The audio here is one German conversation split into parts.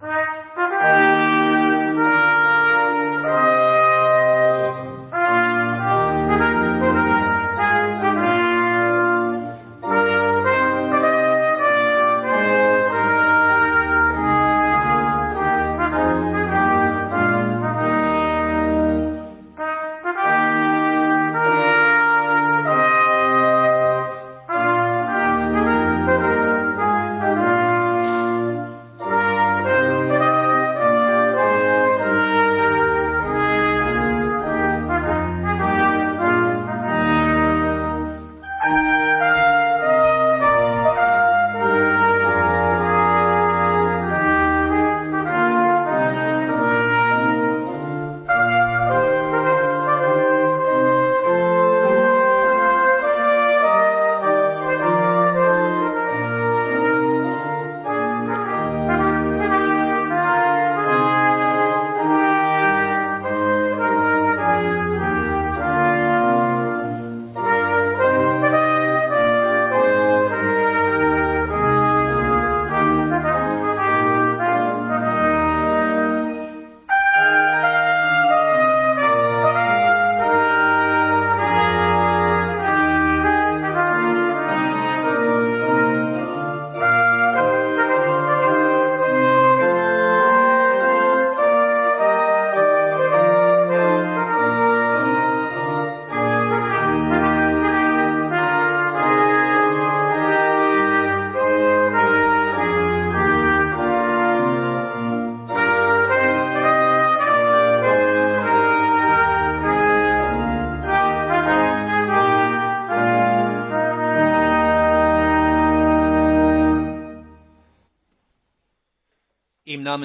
Bye.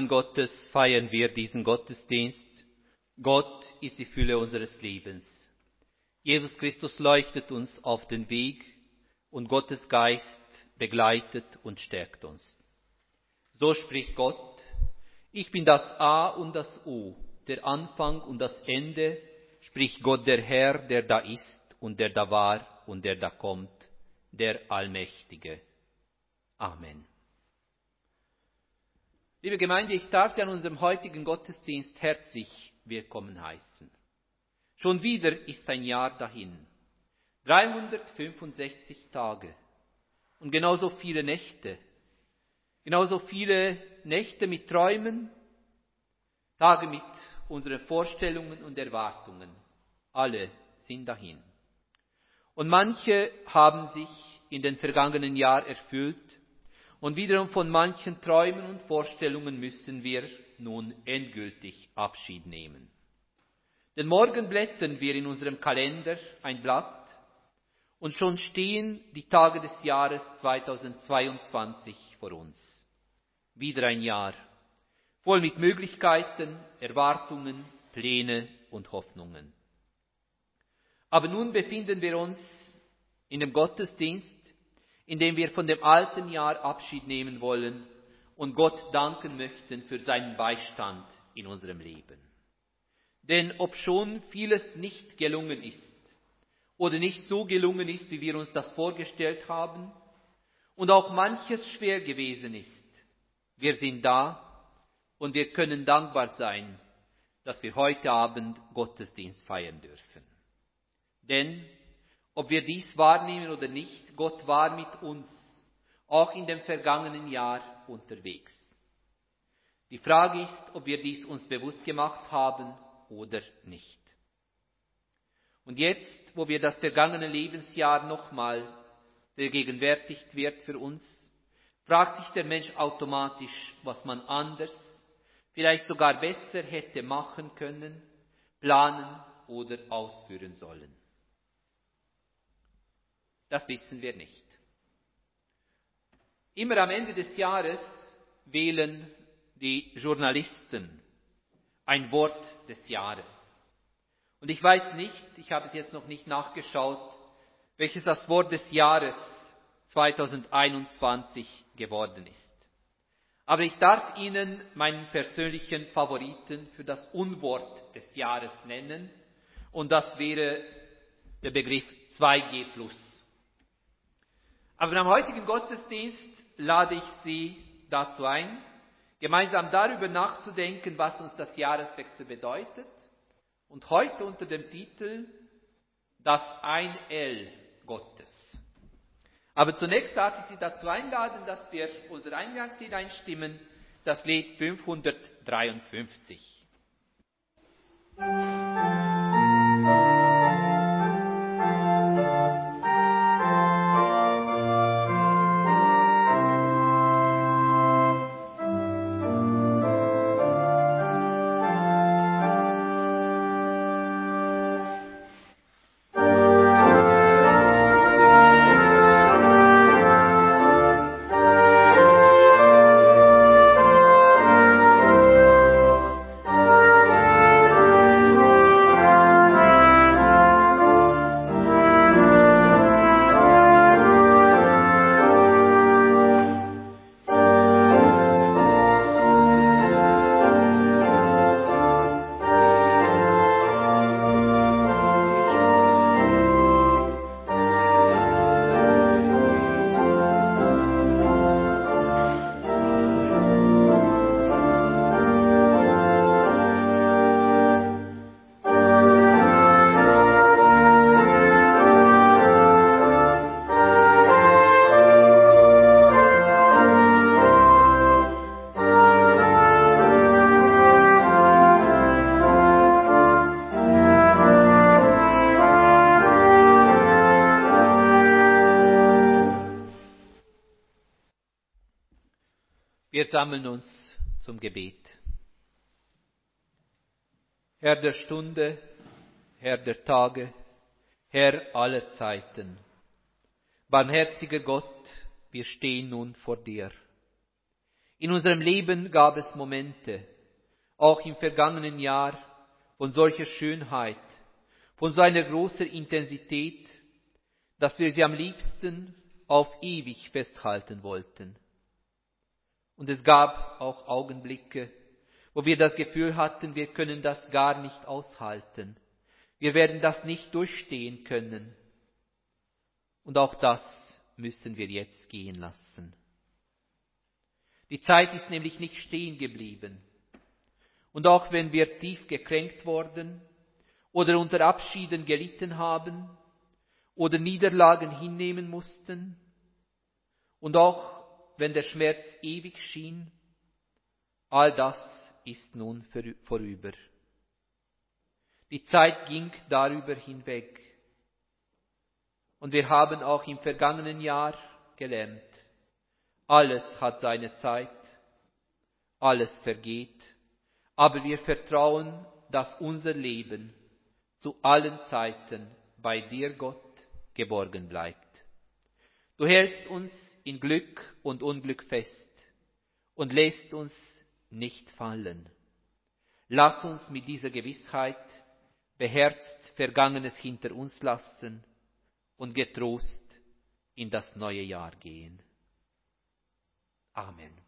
Namen Gottes feiern wir diesen Gottesdienst. Gott ist die Fülle unseres Lebens. Jesus Christus leuchtet uns auf den Weg und Gottes Geist begleitet und stärkt uns. So spricht Gott, ich bin das A und das O, der Anfang und das Ende, spricht Gott der Herr, der da ist und der da war und der da kommt, der Allmächtige. Amen. Liebe Gemeinde, ich darf Sie an unserem heutigen Gottesdienst herzlich willkommen heißen. Schon wieder ist ein Jahr dahin. 365 Tage und genauso viele Nächte. Genauso viele Nächte mit Träumen, Tage mit unseren Vorstellungen und Erwartungen. Alle sind dahin. Und manche haben sich in den vergangenen Jahr erfüllt und wiederum von manchen Träumen und Vorstellungen müssen wir nun endgültig Abschied nehmen. Denn morgen blättern wir in unserem Kalender ein Blatt und schon stehen die Tage des Jahres 2022 vor uns. Wieder ein Jahr, voll mit Möglichkeiten, Erwartungen, Pläne und Hoffnungen. Aber nun befinden wir uns in dem Gottesdienst, indem wir von dem alten Jahr Abschied nehmen wollen und Gott danken möchten für seinen Beistand in unserem Leben. Denn ob schon vieles nicht gelungen ist oder nicht so gelungen ist, wie wir uns das vorgestellt haben, und auch manches schwer gewesen ist, wir sind da und wir können dankbar sein, dass wir heute Abend Gottesdienst feiern dürfen. Denn ob wir dies wahrnehmen oder nicht, Gott war mit uns, auch in dem vergangenen Jahr unterwegs. Die Frage ist, ob wir dies uns bewusst gemacht haben oder nicht. Und jetzt, wo wir das vergangene Lebensjahr nochmal vergegenwärtigt wird für uns, fragt sich der Mensch automatisch, was man anders, vielleicht sogar besser hätte machen können, planen oder ausführen sollen. Das wissen wir nicht. Immer am Ende des Jahres wählen die Journalisten ein Wort des Jahres. Und ich weiß nicht, ich habe es jetzt noch nicht nachgeschaut, welches das Wort des Jahres 2021 geworden ist. Aber ich darf Ihnen meinen persönlichen Favoriten für das Unwort des Jahres nennen. Und das wäre der Begriff 2G aber am heutigen Gottesdienst lade ich Sie dazu ein, gemeinsam darüber nachzudenken, was uns das Jahreswechsel bedeutet. Und heute unter dem Titel Das ein L Gottes. Aber zunächst darf ich Sie dazu einladen, dass wir unser Eingangslied einstimmen, das Lied 553. Wir sammeln uns zum Gebet. Herr der Stunde, Herr der Tage, Herr aller Zeiten, barmherziger Gott, wir stehen nun vor dir. In unserem Leben gab es Momente, auch im vergangenen Jahr, von solcher Schönheit, von so einer großen Intensität, dass wir sie am liebsten auf ewig festhalten wollten. Und es gab auch Augenblicke, wo wir das Gefühl hatten, wir können das gar nicht aushalten. Wir werden das nicht durchstehen können. Und auch das müssen wir jetzt gehen lassen. Die Zeit ist nämlich nicht stehen geblieben. Und auch wenn wir tief gekränkt worden oder unter Abschieden gelitten haben oder Niederlagen hinnehmen mussten und auch wenn der Schmerz ewig schien, all das ist nun vorüber. Die Zeit ging darüber hinweg. Und wir haben auch im vergangenen Jahr gelernt, alles hat seine Zeit, alles vergeht, aber wir vertrauen, dass unser Leben zu allen Zeiten bei dir, Gott, geborgen bleibt. Du hältst uns in Glück und Unglück fest und lässt uns nicht fallen. Lass uns mit dieser Gewissheit beherzt Vergangenes hinter uns lassen und getrost in das neue Jahr gehen. Amen.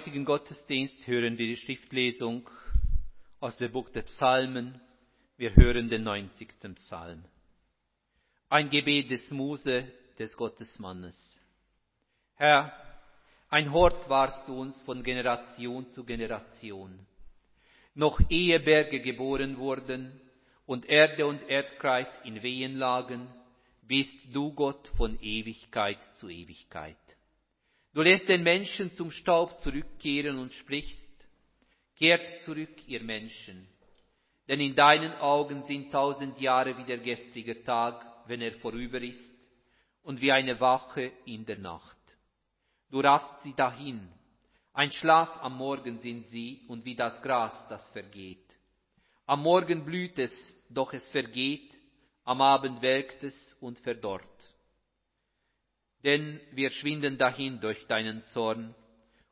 Heutigen Gottesdienst hören wir die Schriftlesung aus dem Buch der Psalmen. Wir hören den 90. Psalm. Ein Gebet des Muse des Gottesmannes. Herr, ein Hort warst du uns von Generation zu Generation. Noch ehe Berge geboren wurden und Erde und Erdkreis in Wehen lagen, bist du Gott von Ewigkeit zu Ewigkeit. Du lässt den Menschen zum Staub zurückkehren und sprichst, kehrt zurück, ihr Menschen, denn in deinen Augen sind tausend Jahre wie der gestrige Tag, wenn er vorüber ist, und wie eine Wache in der Nacht. Du raffst sie dahin, ein Schlaf am Morgen sind sie und wie das Gras, das vergeht. Am Morgen blüht es, doch es vergeht, am Abend welkt es und verdorrt denn wir schwinden dahin durch deinen Zorn,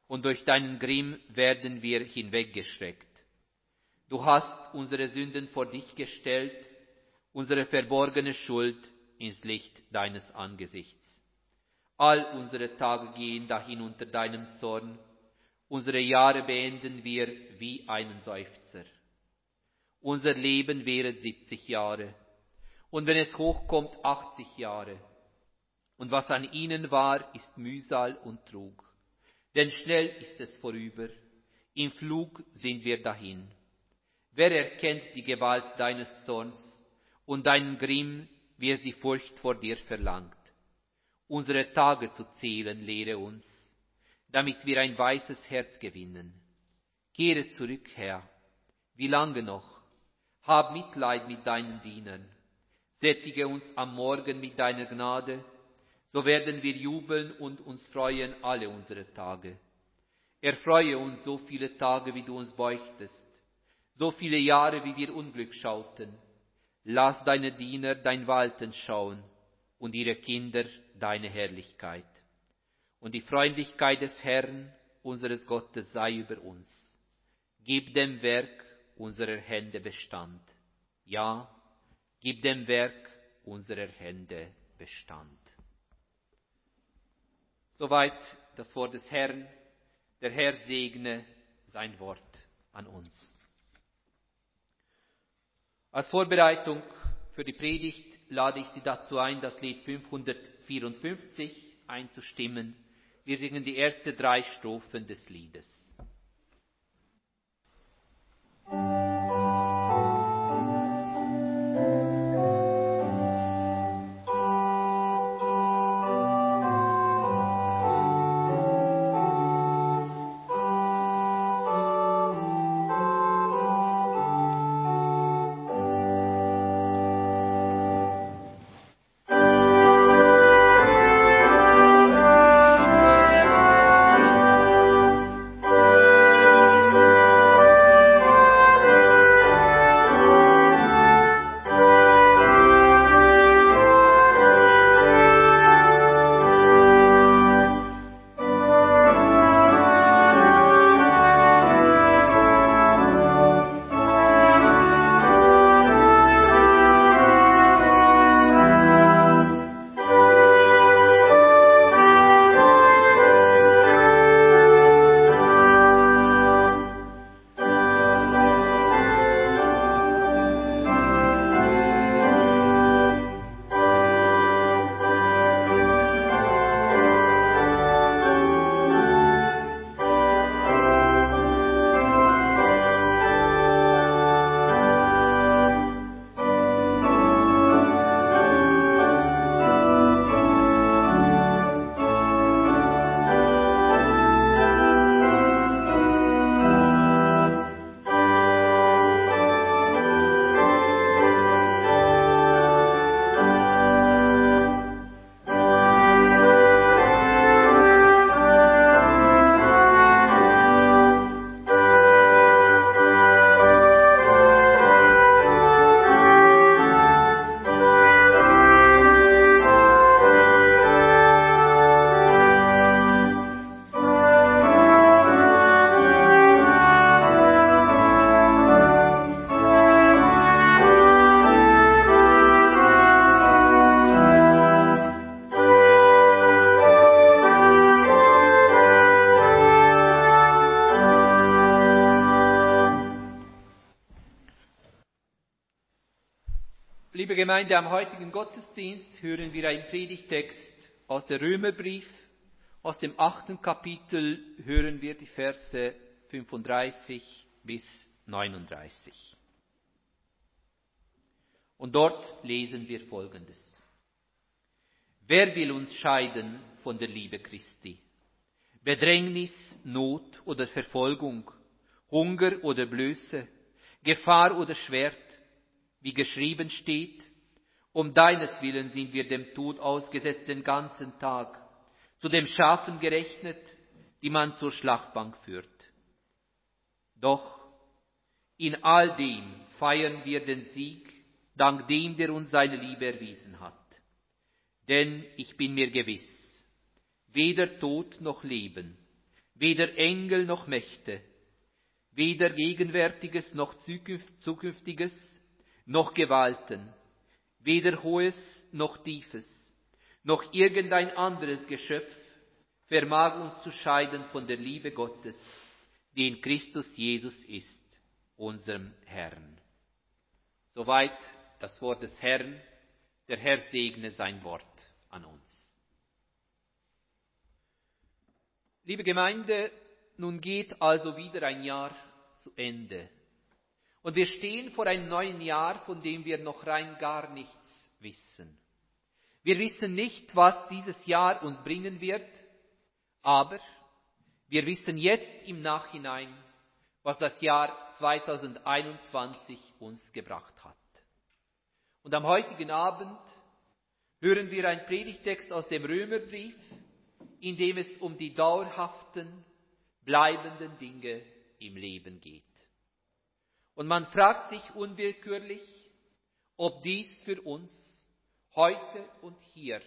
und durch deinen Grimm werden wir hinweggeschreckt. Du hast unsere Sünden vor dich gestellt, unsere verborgene Schuld ins Licht deines Angesichts. All unsere Tage gehen dahin unter deinem Zorn, unsere Jahre beenden wir wie einen Seufzer. Unser Leben wäre siebzig Jahre, und wenn es hochkommt, achtzig Jahre und was an ihnen war, ist Mühsal und Trug. Denn schnell ist es vorüber, im Flug sind wir dahin. Wer erkennt die Gewalt deines Zorns und deinen Grimm, wie es die Furcht vor dir verlangt? Unsere Tage zu zählen lehre uns, damit wir ein weißes Herz gewinnen. Kehre zurück, Herr. Wie lange noch? Hab Mitleid mit deinen Dienern. Sättige uns am Morgen mit deiner Gnade so werden wir jubeln und uns freuen alle unsere Tage. Erfreue uns so viele Tage, wie du uns beuchtest, so viele Jahre, wie wir Unglück schauten. Lass deine Diener dein Walten schauen und ihre Kinder deine Herrlichkeit. Und die Freundlichkeit des Herrn, unseres Gottes, sei über uns. Gib dem Werk unserer Hände Bestand. Ja, gib dem Werk unserer Hände Bestand. Soweit das Wort des Herrn. Der Herr segne sein Wort an uns. Als Vorbereitung für die Predigt lade ich Sie dazu ein, das Lied 554 einzustimmen. Wir singen die ersten drei Strophen des Liedes. Gemeinde, am heutigen Gottesdienst hören wir einen Predigtext aus der Römerbrief. Aus dem achten Kapitel hören wir die Verse 35 bis 39. Und dort lesen wir Folgendes. Wer will uns scheiden von der Liebe Christi? Bedrängnis, Not oder Verfolgung, Hunger oder Blöße, Gefahr oder Schwert, wie geschrieben steht, um deinetwillen sind wir dem Tod ausgesetzt den ganzen Tag, zu dem Schafen gerechnet, die man zur Schlachtbank führt. Doch in all dem feiern wir den Sieg, dank dem, der uns seine Liebe erwiesen hat. Denn ich bin mir gewiss, weder Tod noch Leben, weder Engel noch Mächte, weder Gegenwärtiges noch Zukünftiges, noch Gewalten, weder Hohes noch Tiefes, noch irgendein anderes Geschöpf vermag uns zu scheiden von der Liebe Gottes, die in Christus Jesus ist, unserem Herrn. Soweit das Wort des Herrn. Der Herr segne sein Wort an uns. Liebe Gemeinde, nun geht also wieder ein Jahr zu Ende. Und wir stehen vor einem neuen Jahr, von dem wir noch rein gar nichts wissen. Wir wissen nicht, was dieses Jahr uns bringen wird, aber wir wissen jetzt im Nachhinein, was das Jahr 2021 uns gebracht hat. Und am heutigen Abend hören wir einen Predigtext aus dem Römerbrief, in dem es um die dauerhaften, bleibenden Dinge im Leben geht. Und man fragt sich unwillkürlich, ob dies für uns heute und hier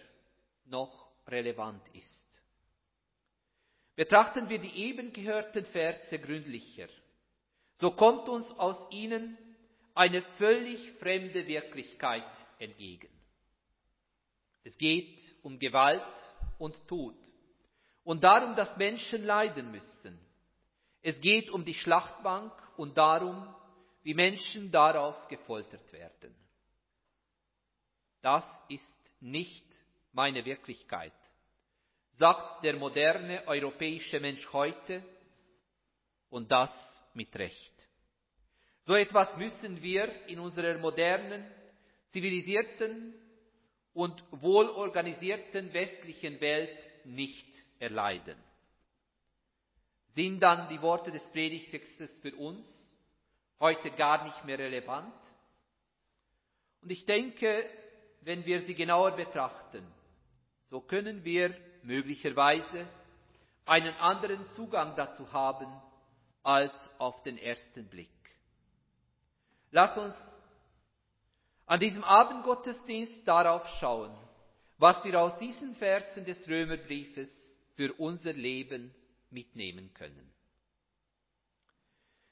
noch relevant ist. Betrachten wir die eben gehörten Verse gründlicher, so kommt uns aus ihnen eine völlig fremde Wirklichkeit entgegen. Es geht um Gewalt und Tod und darum, dass Menschen leiden müssen. Es geht um die Schlachtbank und darum, wie Menschen darauf gefoltert werden. Das ist nicht meine Wirklichkeit, sagt der moderne europäische Mensch heute und das mit Recht. So etwas müssen wir in unserer modernen, zivilisierten und wohlorganisierten westlichen Welt nicht erleiden. Sind dann die Worte des Predigtextes für uns heute gar nicht mehr relevant? Und ich denke, wenn wir sie genauer betrachten, so können wir möglicherweise einen anderen Zugang dazu haben als auf den ersten Blick. Lass uns an diesem Abendgottesdienst darauf schauen, was wir aus diesen Versen des Römerbriefes für unser Leben mitnehmen können.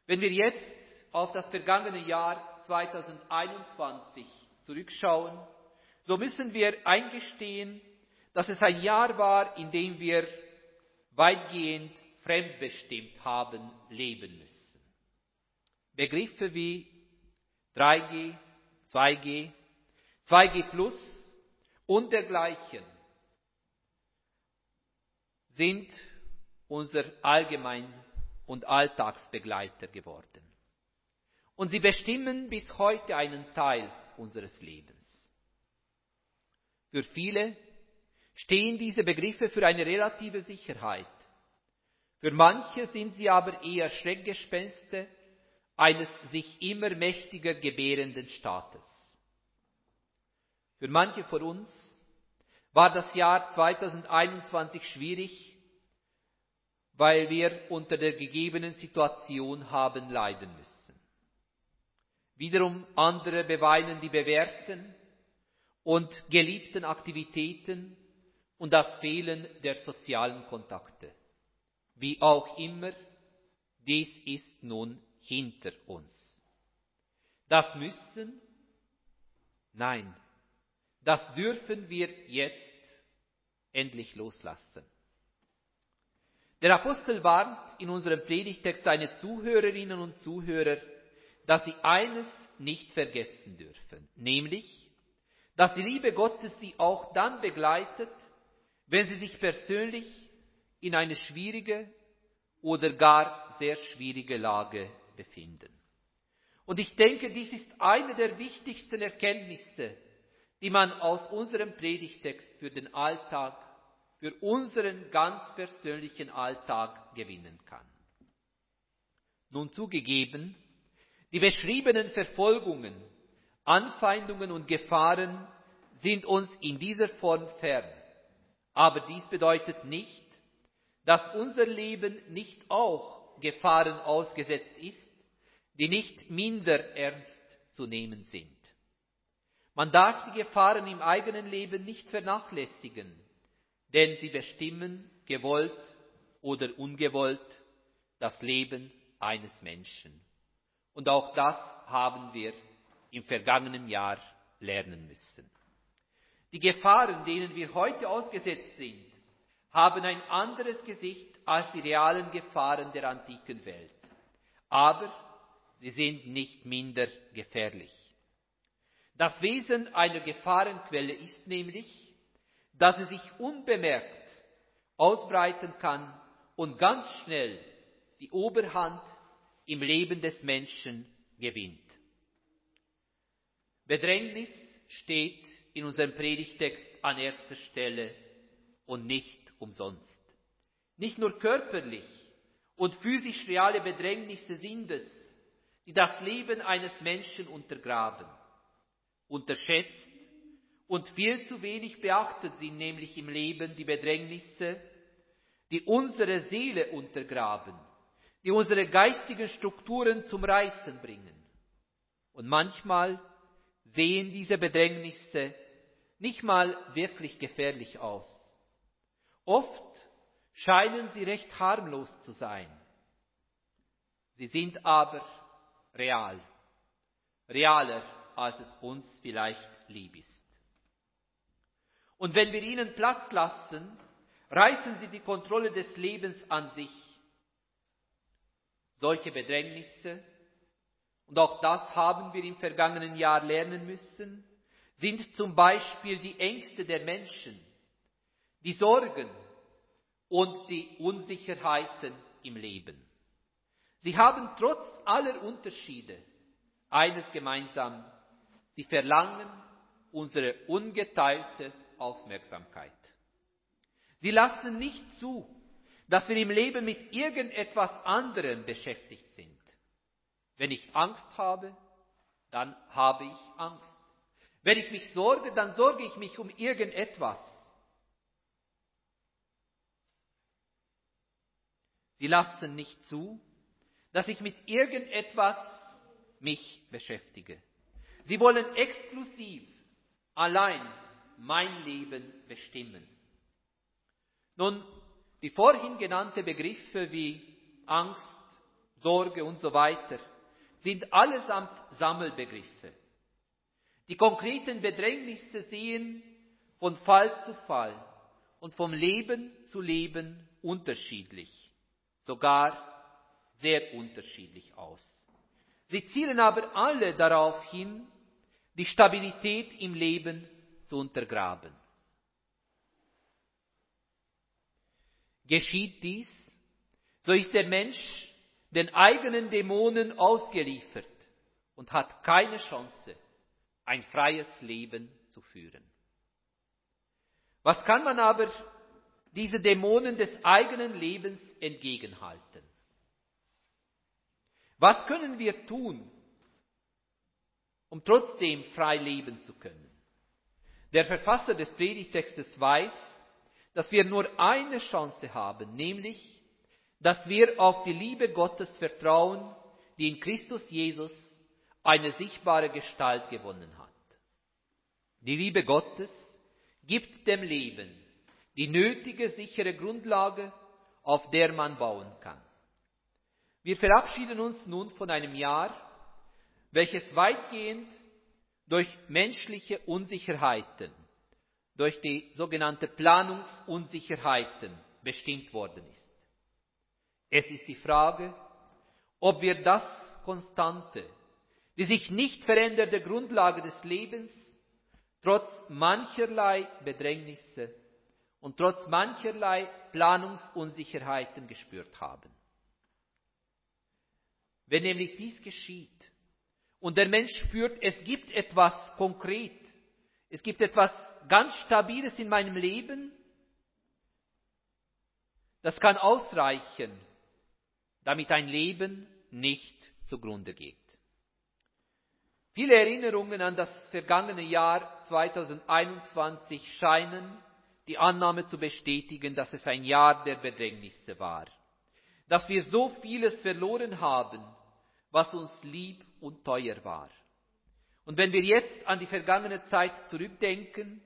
Wenn wir jetzt auf das vergangene Jahr 2021 zurückschauen, so müssen wir eingestehen, dass es ein Jahr war, in dem wir weitgehend fremdbestimmt haben leben müssen. Begriffe wie 3G, 2G, 2G Plus und dergleichen sind unser Allgemein- und Alltagsbegleiter geworden. Und sie bestimmen bis heute einen Teil unseres Lebens. Für viele stehen diese Begriffe für eine relative Sicherheit. Für manche sind sie aber eher Schreckgespenste eines sich immer mächtiger gebärenden Staates. Für manche von uns war das Jahr 2021 schwierig, weil wir unter der gegebenen Situation haben leiden müssen. Wiederum andere beweinen die bewährten und geliebten Aktivitäten und das Fehlen der sozialen Kontakte. Wie auch immer, dies ist nun hinter uns. Das müssen? Nein, das dürfen wir jetzt endlich loslassen. Der Apostel warnt in unserem Predigtext seine Zuhörerinnen und Zuhörer, dass sie eines nicht vergessen dürfen, nämlich, dass die Liebe Gottes sie auch dann begleitet, wenn sie sich persönlich in eine schwierige oder gar sehr schwierige Lage befinden. Und ich denke, dies ist eine der wichtigsten Erkenntnisse, die man aus unserem Predigtext für den Alltag, für unseren ganz persönlichen Alltag gewinnen kann. Nun zugegeben, die beschriebenen Verfolgungen, Anfeindungen und Gefahren sind uns in dieser Form fern. Aber dies bedeutet nicht, dass unser Leben nicht auch Gefahren ausgesetzt ist, die nicht minder ernst zu nehmen sind. Man darf die Gefahren im eigenen Leben nicht vernachlässigen, denn sie bestimmen, gewollt oder ungewollt, das Leben eines Menschen. Und auch das haben wir im vergangenen Jahr lernen müssen. Die Gefahren, denen wir heute ausgesetzt sind, haben ein anderes Gesicht als die realen Gefahren der antiken Welt. Aber sie sind nicht minder gefährlich. Das Wesen einer Gefahrenquelle ist nämlich, dass sie sich unbemerkt ausbreiten kann und ganz schnell die Oberhand im Leben des Menschen gewinnt. Bedrängnis steht in unserem Predigtext an erster Stelle und nicht umsonst. Nicht nur körperlich und physisch reale Bedrängnisse sind es, die das Leben eines Menschen untergraben. Unterschätzt und viel zu wenig beachtet sind nämlich im Leben die Bedrängnisse, die unsere Seele untergraben, die unsere geistigen Strukturen zum Reißen bringen. Und manchmal sehen diese Bedrängnisse nicht mal wirklich gefährlich aus. Oft scheinen sie recht harmlos zu sein. Sie sind aber real, realer, als es uns vielleicht lieb ist. Und wenn wir ihnen Platz lassen, reißen sie die Kontrolle des Lebens an sich. Solche Bedrängnisse, und auch das haben wir im vergangenen Jahr lernen müssen, sind zum Beispiel die Ängste der Menschen, die Sorgen und die Unsicherheiten im Leben. Sie haben trotz aller Unterschiede eines gemeinsam. Sie verlangen unsere ungeteilte Aufmerksamkeit. Sie lassen nicht zu, dass wir im Leben mit irgendetwas anderem beschäftigt sind. Wenn ich Angst habe, dann habe ich Angst. Wenn ich mich sorge, dann sorge ich mich um irgendetwas. Sie lassen nicht zu, dass ich mit irgendetwas mich beschäftige. Sie wollen exklusiv allein mein Leben bestimmen. Nun, die vorhin genannten Begriffe wie Angst, Sorge und so weiter sind allesamt Sammelbegriffe. Die konkreten Bedrängnisse sehen von Fall zu Fall und vom Leben zu Leben unterschiedlich, sogar sehr unterschiedlich aus. Sie zielen aber alle darauf hin, die Stabilität im Leben zu untergraben. Geschieht dies, so ist der Mensch den eigenen Dämonen ausgeliefert und hat keine Chance, ein freies Leben zu führen. Was kann man aber diese Dämonen des eigenen Lebens entgegenhalten? Was können wir tun, um trotzdem frei leben zu können? Der Verfasser des Predigtextes weiß, dass wir nur eine Chance haben, nämlich, dass wir auf die Liebe Gottes vertrauen, die in Christus Jesus eine sichtbare Gestalt gewonnen hat. Die Liebe Gottes gibt dem Leben die nötige sichere Grundlage, auf der man bauen kann. Wir verabschieden uns nun von einem Jahr, welches weitgehend durch menschliche Unsicherheiten, durch die sogenannte Planungsunsicherheiten bestimmt worden ist. Es ist die Frage, ob wir das Konstante, die sich nicht verändernde Grundlage des Lebens trotz mancherlei Bedrängnisse und trotz mancherlei Planungsunsicherheiten gespürt haben. Wenn nämlich dies geschieht und der Mensch spürt, es gibt etwas konkret, es gibt etwas ganz Stabiles in meinem Leben, das kann ausreichen, damit ein Leben nicht zugrunde geht. Viele Erinnerungen an das vergangene Jahr 2021 scheinen die Annahme zu bestätigen, dass es ein Jahr der Bedrängnisse war, dass wir so vieles verloren haben, was uns lieb und teuer war. Und wenn wir jetzt an die vergangene Zeit zurückdenken,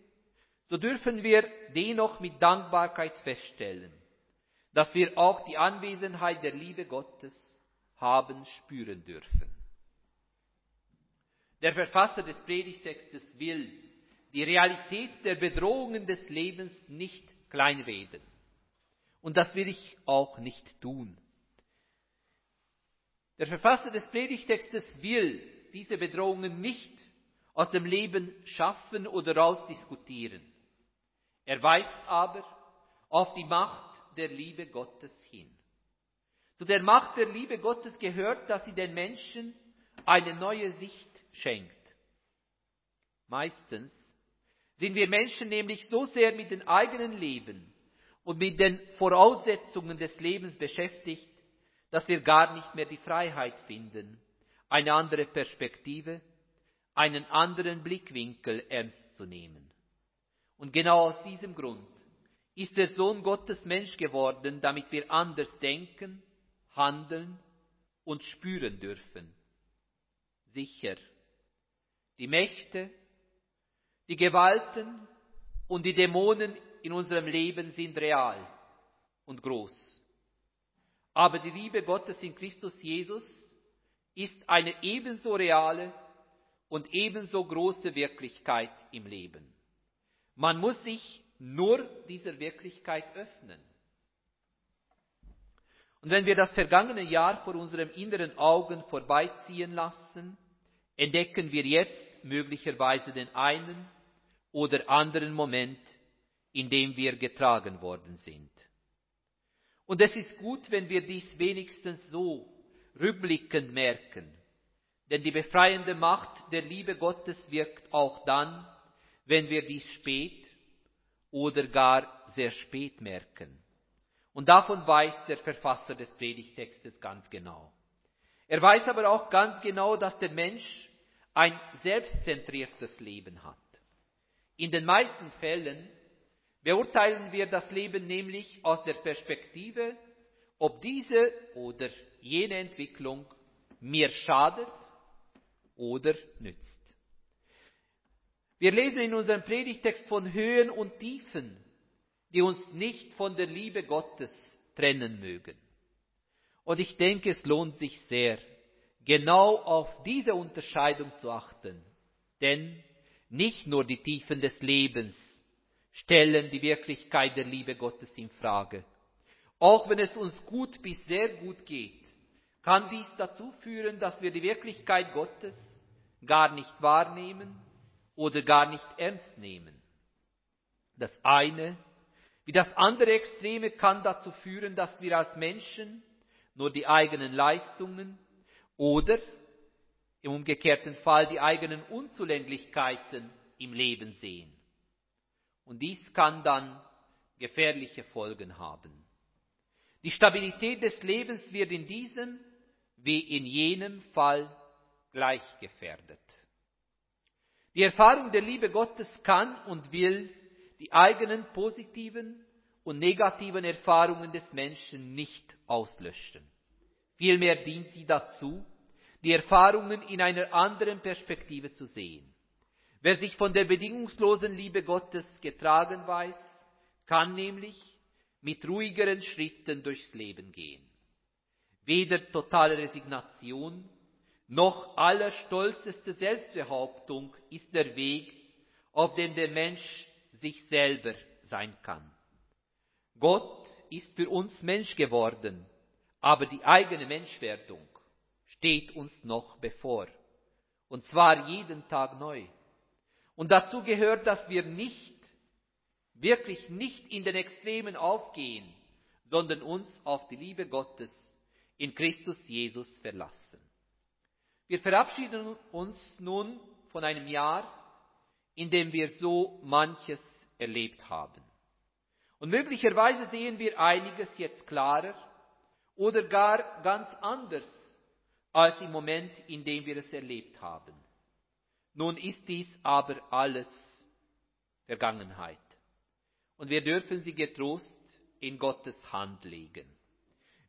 so dürfen wir dennoch mit Dankbarkeit feststellen, dass wir auch die Anwesenheit der Liebe Gottes haben spüren dürfen. Der Verfasser des Predigtextes will die Realität der Bedrohungen des Lebens nicht kleinreden. Und das will ich auch nicht tun. Der Verfasser des Predigtextes will diese Bedrohungen nicht aus dem Leben schaffen oder rausdiskutieren. Er weist aber auf die Macht der Liebe Gottes hin. Zu der Macht der Liebe Gottes gehört, dass sie den Menschen eine neue Sicht schenkt. Meistens sind wir Menschen nämlich so sehr mit dem eigenen Leben und mit den Voraussetzungen des Lebens beschäftigt, dass wir gar nicht mehr die Freiheit finden, eine andere Perspektive, einen anderen Blickwinkel ernst zu nehmen. Und genau aus diesem Grund ist der Sohn Gottes Mensch geworden, damit wir anders denken, handeln und spüren dürfen. Sicher, die Mächte, die Gewalten und die Dämonen in unserem Leben sind real und groß. Aber die Liebe Gottes in Christus Jesus ist eine ebenso reale und ebenso große Wirklichkeit im Leben. Man muss sich nur dieser Wirklichkeit öffnen. Und wenn wir das vergangene Jahr vor unseren inneren Augen vorbeiziehen lassen, entdecken wir jetzt möglicherweise den einen oder anderen Moment, in dem wir getragen worden sind. Und es ist gut, wenn wir dies wenigstens so rückblickend merken, denn die befreiende Macht der Liebe Gottes wirkt auch dann, wenn wir dies spät oder gar sehr spät merken. Und davon weiß der Verfasser des Predigtextes ganz genau. Er weiß aber auch ganz genau, dass der Mensch ein selbstzentriertes Leben hat. In den meisten Fällen beurteilen wir das Leben nämlich aus der Perspektive, ob diese oder jene Entwicklung mir schadet oder nützt. Wir lesen in unserem Predigtext von Höhen und Tiefen, die uns nicht von der Liebe Gottes trennen mögen. Und ich denke, es lohnt sich sehr, genau auf diese Unterscheidung zu achten. Denn nicht nur die Tiefen des Lebens stellen die Wirklichkeit der Liebe Gottes in Frage. Auch wenn es uns gut bis sehr gut geht, kann dies dazu führen, dass wir die Wirklichkeit Gottes gar nicht wahrnehmen oder gar nicht ernst nehmen. Das eine wie das andere Extreme kann dazu führen, dass wir als Menschen nur die eigenen Leistungen oder im umgekehrten Fall die eigenen Unzulänglichkeiten im Leben sehen. Und dies kann dann gefährliche Folgen haben. Die Stabilität des Lebens wird in diesem wie in jenem Fall gleich gefährdet. Die Erfahrung der Liebe Gottes kann und will die eigenen positiven und negativen Erfahrungen des Menschen nicht auslöschen. Vielmehr dient sie dazu, die Erfahrungen in einer anderen Perspektive zu sehen. Wer sich von der bedingungslosen Liebe Gottes getragen weiß, kann nämlich mit ruhigeren Schritten durchs Leben gehen. Weder totale Resignation noch allerstolzeste Selbstbehauptung ist der Weg, auf dem der Mensch sich selber sein kann. Gott ist für uns Mensch geworden, aber die eigene Menschwerdung steht uns noch bevor. Und zwar jeden Tag neu. Und dazu gehört, dass wir nicht, wirklich nicht in den Extremen aufgehen, sondern uns auf die Liebe Gottes in Christus Jesus verlassen. Wir verabschieden uns nun von einem Jahr, in dem wir so manches erlebt haben. Und möglicherweise sehen wir einiges jetzt klarer oder gar ganz anders als im Moment, in dem wir es erlebt haben. Nun ist dies aber alles Vergangenheit. Und wir dürfen sie getrost in Gottes Hand legen.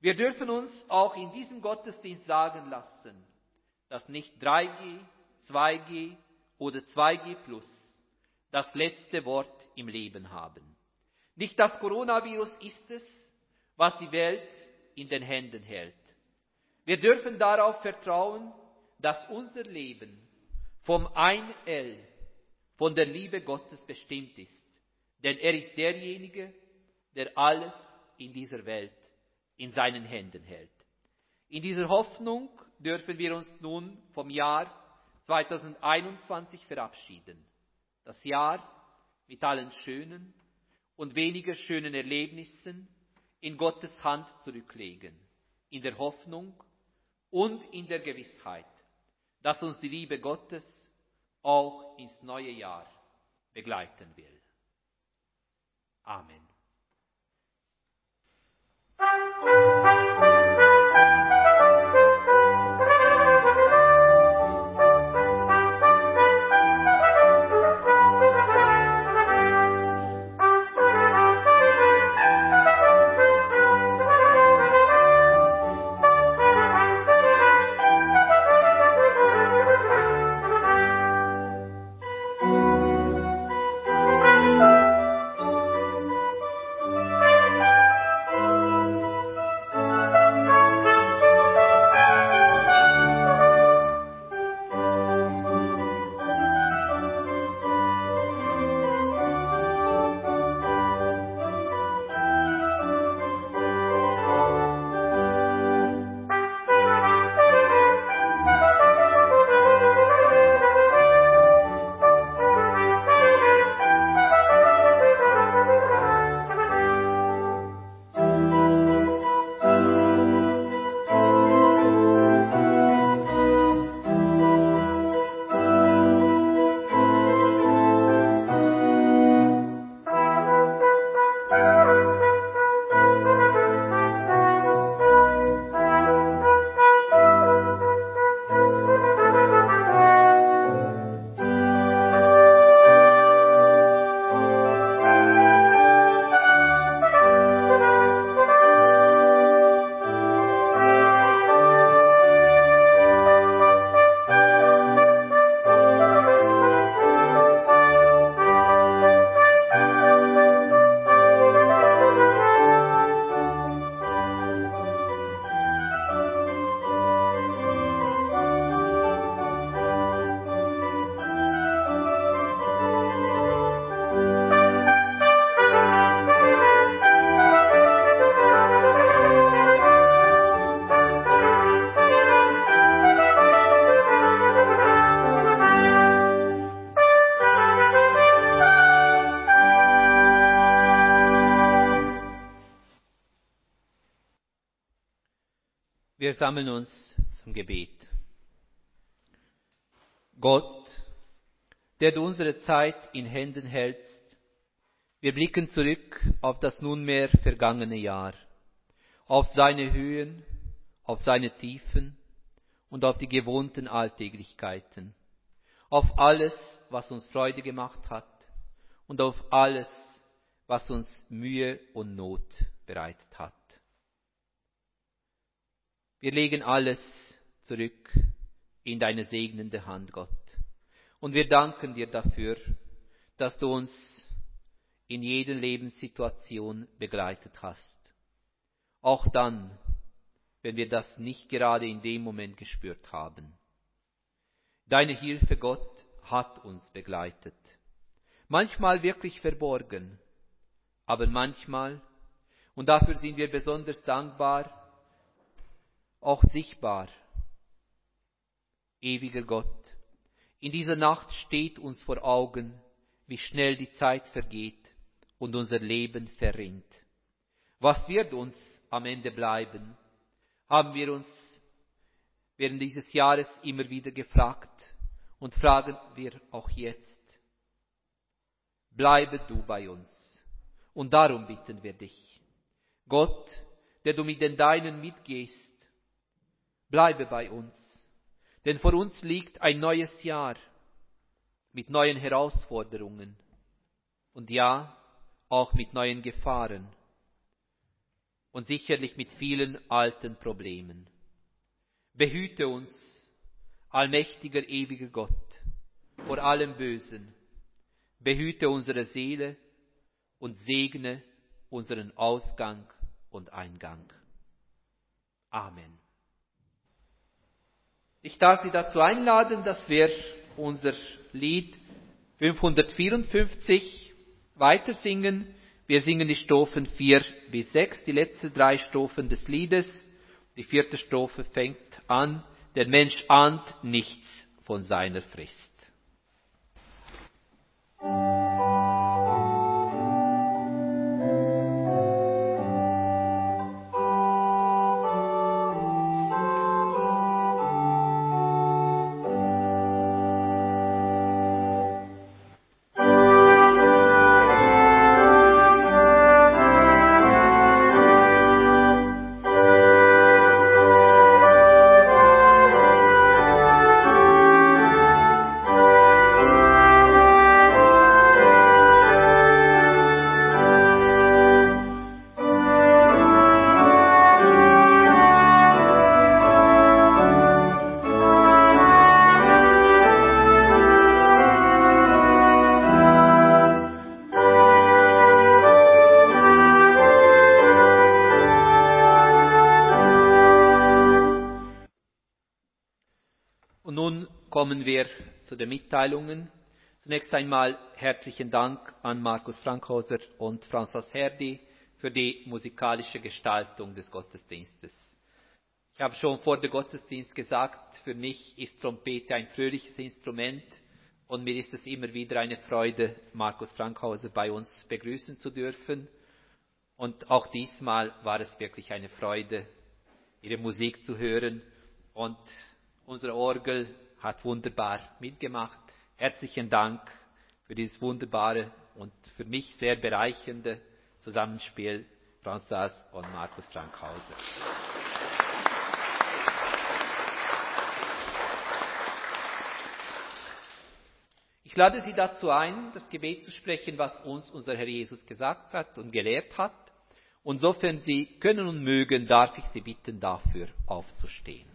Wir dürfen uns auch in diesem Gottesdienst sagen lassen, dass nicht 3G, 2G oder 2G plus das letzte Wort im Leben haben. Nicht das Coronavirus ist es, was die Welt in den Händen hält. Wir dürfen darauf vertrauen, dass unser Leben vom ein L, von der Liebe Gottes bestimmt ist. Denn er ist derjenige, der alles in dieser Welt in seinen Händen hält. In dieser Hoffnung dürfen wir uns nun vom Jahr 2021 verabschieden. Das Jahr mit allen schönen und weniger schönen Erlebnissen in Gottes Hand zurücklegen, in der Hoffnung und in der Gewissheit, dass uns die Liebe Gottes auch ins neue Jahr begleiten will. Amen. Wir sammeln uns zum Gebet. Gott, der du unsere Zeit in Händen hältst, wir blicken zurück auf das nunmehr vergangene Jahr, auf seine Höhen, auf seine Tiefen und auf die gewohnten Alltäglichkeiten, auf alles, was uns Freude gemacht hat und auf alles, was uns Mühe und Not bereitet hat. Wir legen alles zurück in deine segnende Hand, Gott. Und wir danken dir dafür, dass du uns in jeder Lebenssituation begleitet hast. Auch dann, wenn wir das nicht gerade in dem Moment gespürt haben. Deine Hilfe, Gott, hat uns begleitet. Manchmal wirklich verborgen, aber manchmal, und dafür sind wir besonders dankbar, auch sichtbar. Ewiger Gott, In dieser Nacht steht uns vor Augen, wie schnell die Zeit vergeht und unser Leben verrinnt. Was wird uns am Ende bleiben? Haben wir uns während dieses Jahres immer wieder gefragt und fragen wir auch jetzt. Bleibe du bei uns. Und darum bitten wir dich. Gott, der du mit den Deinen mitgehst, bleibe bei uns. Denn vor uns liegt ein neues Jahr mit neuen Herausforderungen und ja, auch mit neuen Gefahren und sicherlich mit vielen alten Problemen. Behüte uns, allmächtiger, ewiger Gott, vor allem Bösen. Behüte unsere Seele und segne unseren Ausgang und Eingang. Amen. Ich darf Sie dazu einladen, dass wir unser Lied 554 weitersingen. Wir singen die Strophen 4 bis 6, die letzten drei Strophen des Liedes. Die vierte Strophe fängt an, der Mensch ahnt nichts von seiner Frist. Mitteilungen. Zunächst einmal herzlichen Dank an Markus Frankhauser und François Herdi für die musikalische Gestaltung des Gottesdienstes. Ich habe schon vor dem Gottesdienst gesagt, für mich ist Trompete ein fröhliches Instrument und mir ist es immer wieder eine Freude, Markus Frankhauser bei uns begrüßen zu dürfen. Und auch diesmal war es wirklich eine Freude, ihre Musik zu hören und unsere Orgel hat wunderbar mitgemacht. Herzlichen Dank für dieses wunderbare und für mich sehr bereichernde Zusammenspiel François und Markus Frankhauser. Ich lade Sie dazu ein, das Gebet zu sprechen, was uns unser Herr Jesus gesagt hat und gelehrt hat. Und sofern Sie können und mögen, darf ich Sie bitten, dafür aufzustehen.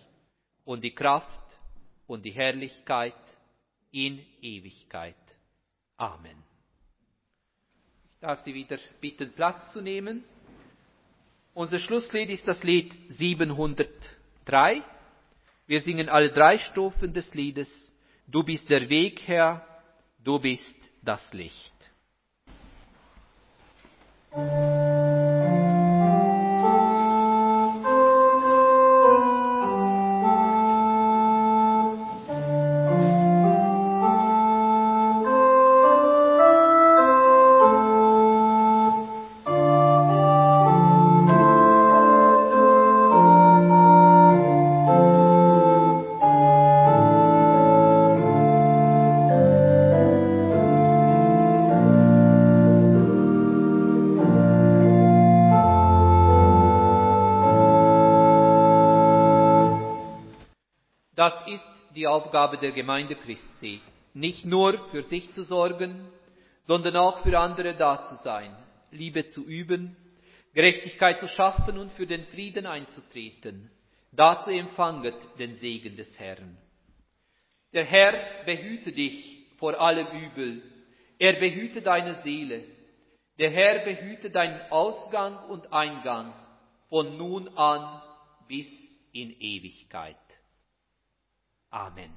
und die Kraft und die Herrlichkeit in Ewigkeit. Amen. Ich darf Sie wieder bitten, Platz zu nehmen. Unser Schlusslied ist das Lied 703. Wir singen alle drei Strophen des Liedes. Du bist der Weg, Herr, du bist das Licht. Das Aufgabe der Gemeinde Christi, nicht nur für sich zu sorgen, sondern auch für andere da zu sein, Liebe zu üben, Gerechtigkeit zu schaffen und für den Frieden einzutreten. Dazu empfanget den Segen des Herrn. Der Herr behüte dich vor allem Übel. Er behüte deine Seele. Der Herr behüte deinen Ausgang und Eingang von nun an bis in Ewigkeit. Amen.